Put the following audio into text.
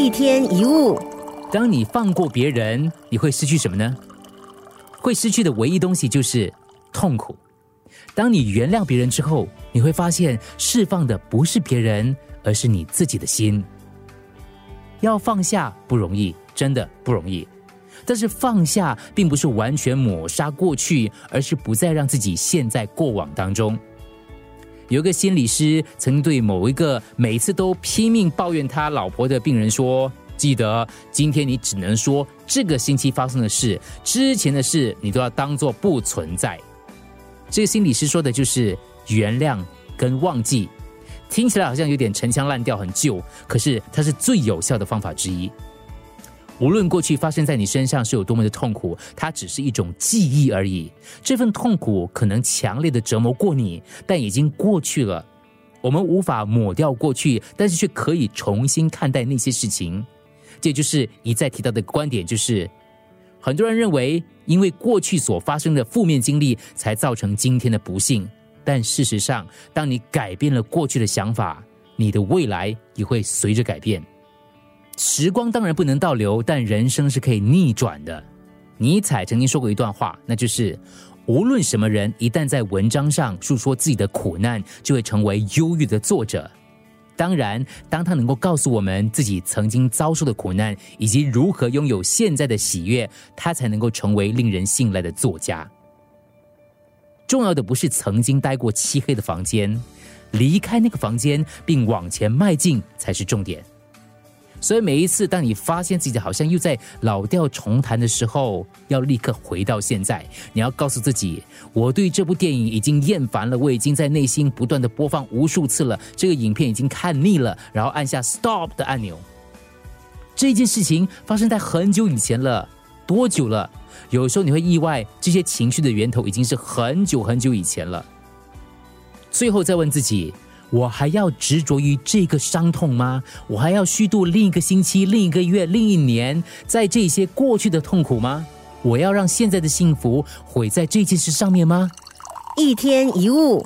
一天一物，当你放过别人，你会失去什么呢？会失去的唯一东西就是痛苦。当你原谅别人之后，你会发现释放的不是别人，而是你自己的心。要放下不容易，真的不容易。但是放下并不是完全抹杀过去，而是不再让自己陷在过往当中。有个心理师曾对某一个每次都拼命抱怨他老婆的病人说：“记得今天你只能说这个星期发生的事，之前的事你都要当做不存在。”这个心理师说的就是原谅跟忘记，听起来好像有点陈腔滥调，很旧，可是它是最有效的方法之一。无论过去发生在你身上是有多么的痛苦，它只是一种记忆而已。这份痛苦可能强烈的折磨过你，但已经过去了。我们无法抹掉过去，但是却可以重新看待那些事情。这就是一再提到的观点，就是很多人认为，因为过去所发生的负面经历才造成今天的不幸。但事实上，当你改变了过去的想法，你的未来也会随着改变。时光当然不能倒流，但人生是可以逆转的。尼采曾经说过一段话，那就是：无论什么人，一旦在文章上述说自己的苦难，就会成为忧郁的作者。当然，当他能够告诉我们自己曾经遭受的苦难，以及如何拥有现在的喜悦，他才能够成为令人信赖的作家。重要的不是曾经待过漆黑的房间，离开那个房间并往前迈进才是重点。所以每一次，当你发现自己好像又在老调重弹的时候，要立刻回到现在。你要告诉自己，我对这部电影已经厌烦了，我已经在内心不断的播放无数次了。这个影片已经看腻了，然后按下 stop 的按钮。这件事情发生在很久以前了，多久了？有时候你会意外，这些情绪的源头已经是很久很久以前了。最后再问自己。我还要执着于这个伤痛吗？我还要虚度另一个星期、另一个月、另一年，在这些过去的痛苦吗？我要让现在的幸福毁在这件事上面吗？一天一物。